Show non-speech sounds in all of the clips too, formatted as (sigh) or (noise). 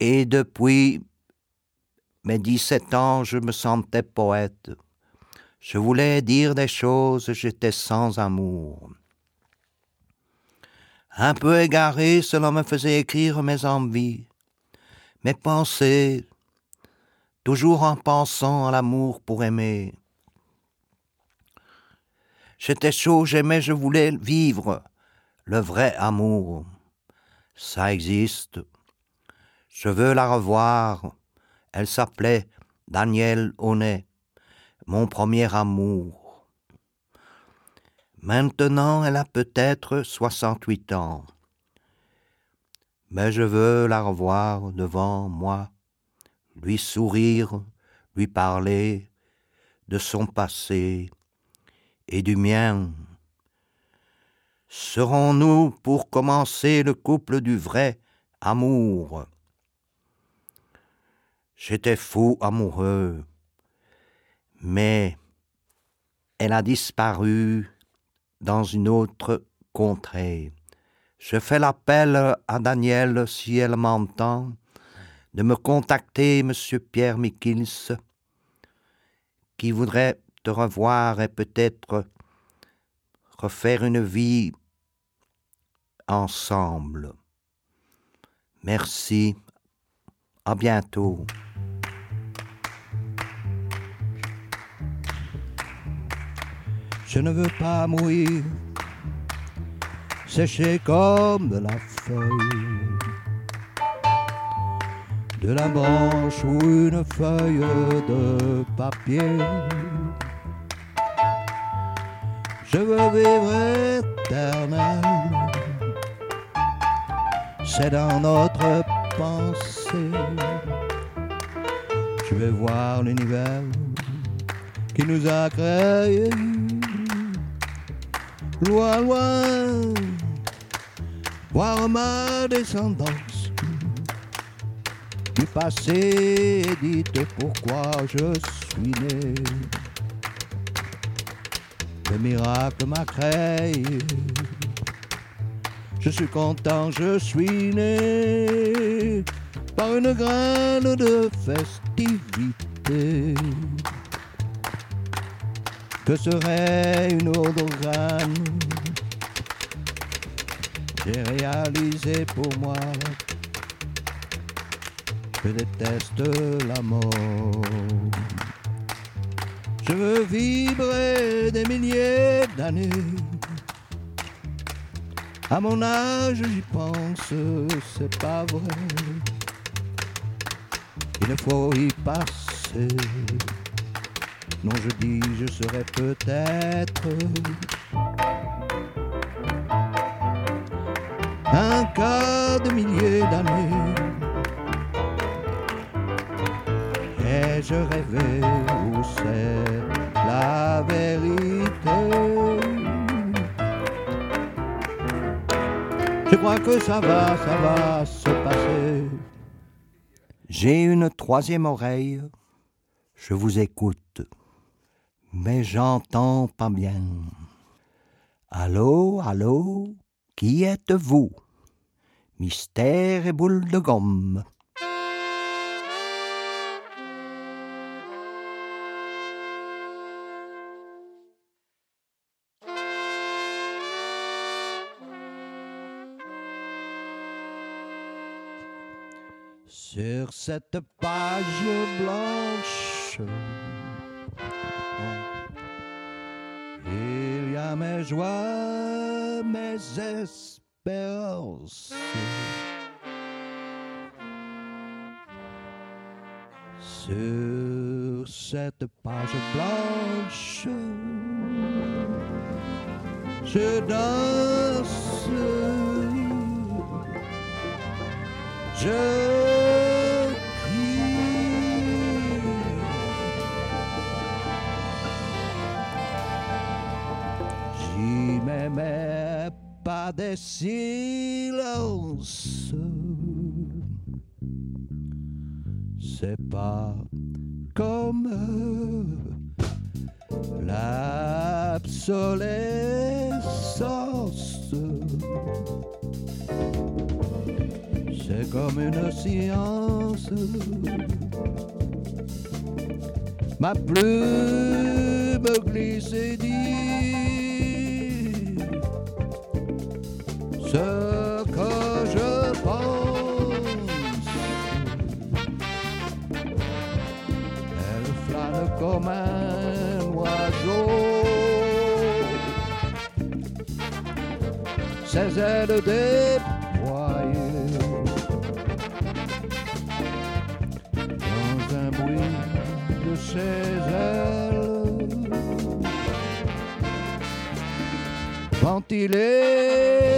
Et depuis mes 17 ans, je me sentais poète. Je voulais dire des choses, j'étais sans amour. Un peu égaré, cela me faisait écrire mes envies, mes pensées, toujours en pensant à l'amour pour aimer. J'étais chaud, j'aimais, je voulais vivre le vrai amour. Ça existe. Je veux la revoir. Elle s'appelait Danielle Honnet, mon premier amour. Maintenant, elle a peut-être 68 ans. Mais je veux la revoir devant moi, lui sourire, lui parler de son passé, et du mien. Serons-nous pour commencer le couple du vrai amour? J'étais fou amoureux, mais elle a disparu dans une autre contrée. Je fais l'appel à Daniel, si elle m'entend, de me contacter, monsieur Pierre Mikils, qui voudrait te revoir et peut-être refaire une vie ensemble. Merci. À bientôt. Je ne veux pas mourir, sécher comme de la feuille, de la branche ou une feuille de papier. Je veux vivre éternel. C'est dans notre pensée. Je vais voir l'univers qui nous a créés. Loin, loin, voir ma descendance du passé dites pourquoi je suis né. Le miracle m'a créé. Je suis content, je suis né par une graine de festivité. Que serait une graine J'ai réalisé pour moi. Je déteste la mort. Je veux vibrer des milliers d'années. À mon âge, j'y pense, c'est pas vrai. Il faut y passer. Je dis, je serai peut-être un cas de milliers d'années. Et je rêvais où c'est la vérité. Je crois que ça va, ça va se passer. J'ai une troisième oreille, je vous écoute, mais j'entends pas bien. Allô, allô, qui êtes-vous? Mystère et boule de gomme. Sur cette page blanche, il y a mes joies, mes espérances. Sur cette page blanche, je danse, je J'y m'aimais pas des silences. C'est pas comme l'obsolescence. C'est comme une science. Ma plume glisse et dit ce que je pense. Elle flâne comme un oiseau. Ses ailes déployées dans un bruit de ses ailes? Ventilé à vos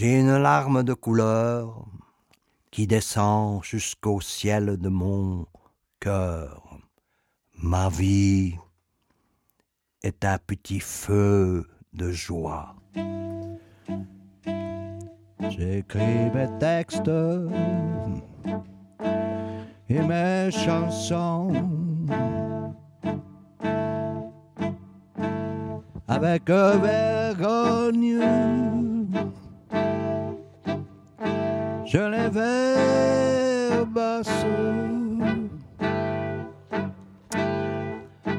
J'ai une larme de couleur qui descend jusqu'au ciel de mon cœur. Ma vie est un petit feu de joie. J'écris mes textes et mes chansons avec vergogne. Verbasse.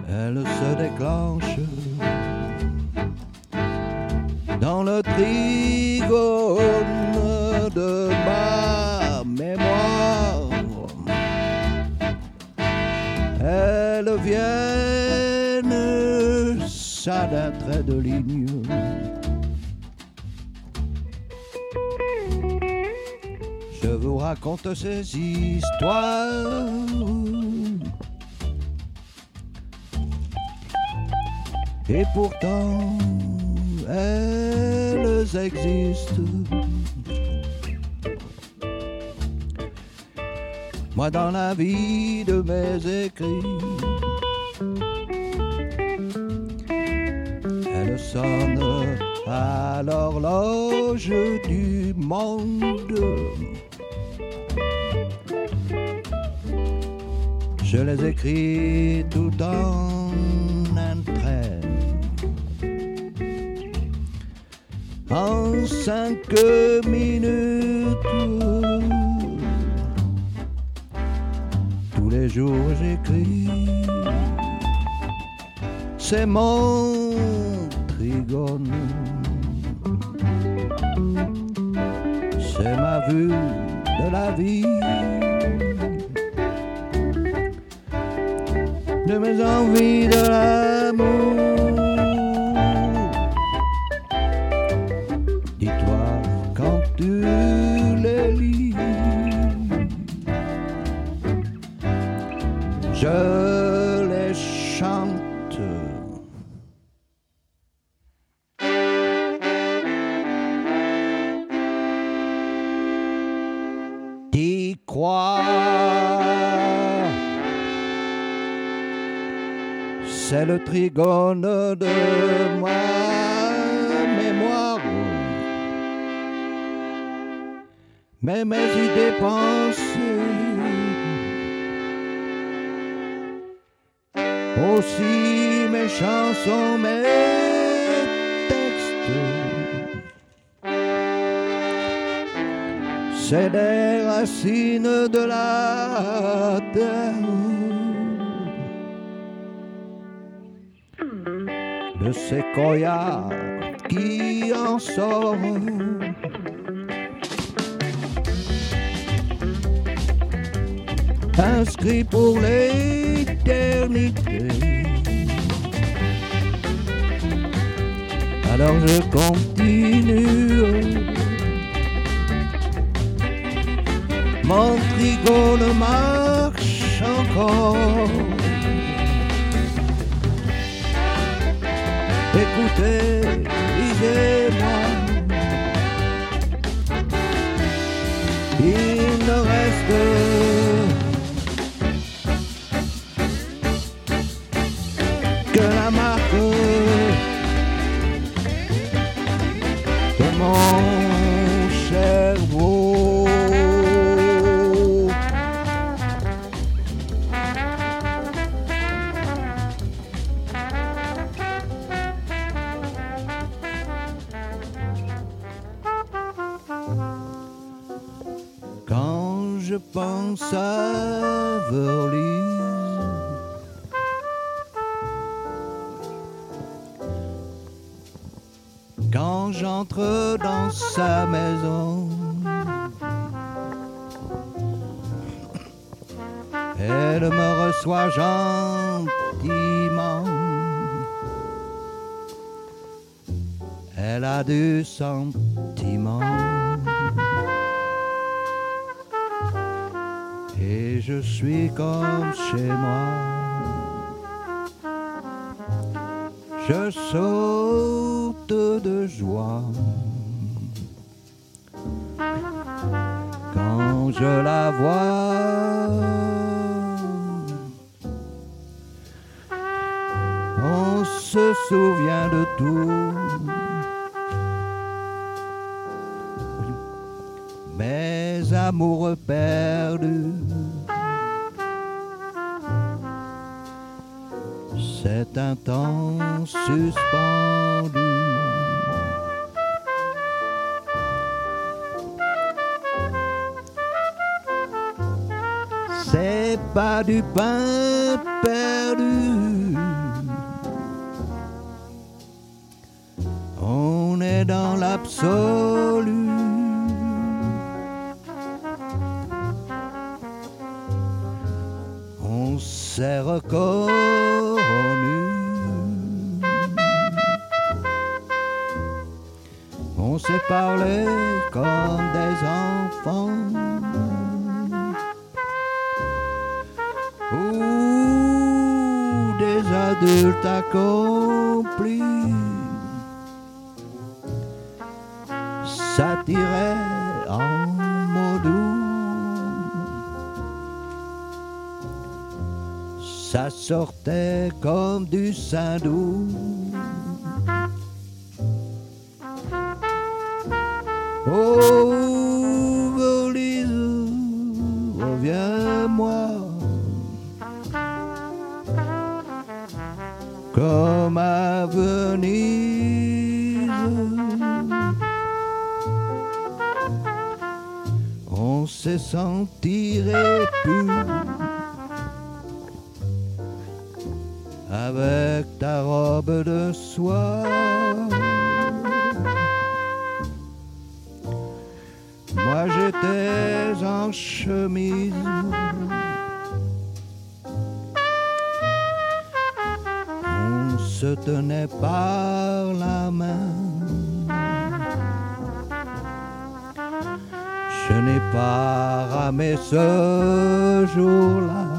Elle se déclenche dans le trigone de ma mémoire. Elles viennent ça d'un de ligne. Raconte ces histoires. Et pourtant, elles existent. Moi, dans la vie de mes écrits, elle sonne à l'horloge du monde. Je les écris tout en un trait. En cinq minutes, tous les jours j'écris. C'est mon trigone. C'est ma vue de la vie. De mes envies de l'amour. Dis-toi quand tu les lis, je les chante. C'est le trigone de ma mémoire. Mais mes idées pensées aussi mes chansons, mes textes. C'est des racines de la terre. Le séquoia qui en sort. Inscrit pour l'éternité. Alors je continue mon trigo ne marche encore. Écoutez, lisez-moi. Il ne reste que la marque quand j'entre dans sa maison. Elle me reçoit gentiment. Elle a du sentiment. Et je suis comme chez moi. Je saute de joie quand je la vois. On se souvient de tout. Mes amours perdus. C'est un temps suspendu. C'est pas du pain perdu. On est dans l'absolu. On s'est reconnu. On s'est parlé comme des enfants. Ou des adultes accomplis. Tirait en mots doux. Ça sortait comme du sein doux. Oh, Venise, reviens-moi. Comme à Venise. On s'est senti pu avec ta robe de soie. Moi j'étais en chemise. On se tenait par la main. Je n'ai pas ramé ce jour-là.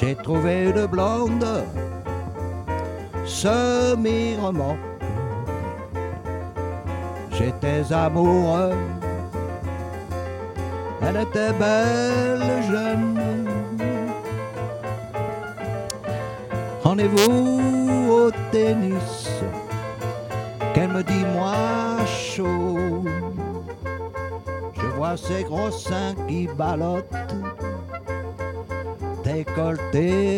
J'ai trouvé une blonde semi-roman. J'étais amoureux. Elle était belle, jeune. Rendez-vous au tennis. Qu'elle me dit moi chaud. Je vois ses gros seins qui ballottent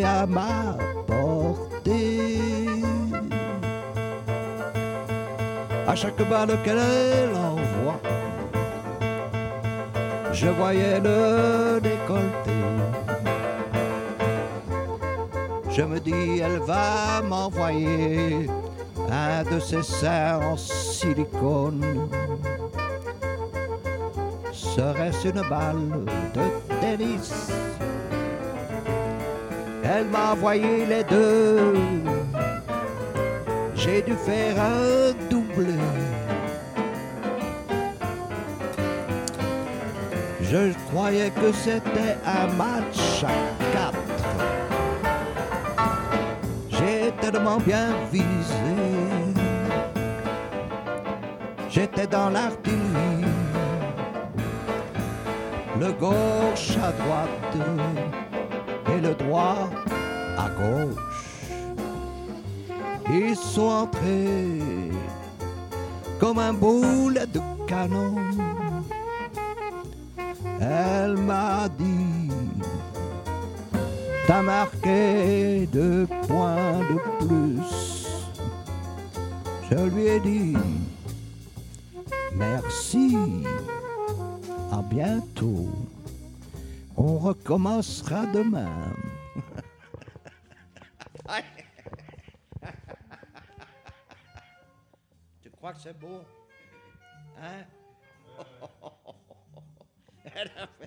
à ma portée. À chaque balle qu'elle envoie, je voyais le décolleté. Je me dis, elle va m'envoyer un de ses seins en silicone. Serait-ce une balle de tennis? Elle m'a envoyé les deux. J'ai dû faire un doublé. Je croyais que c'était un match à quatre. J'ai tellement bien visé. J'étais dans l'artillerie. Le gauche à droite le droit à gauche. Ils sont entrés comme un boulet de canon. Elle m'a dit, t'as marqué deux points de plus. Je lui ai dit, merci, à bientôt. On recommencera demain. tu crois que c'est beau? Hein? (laughs)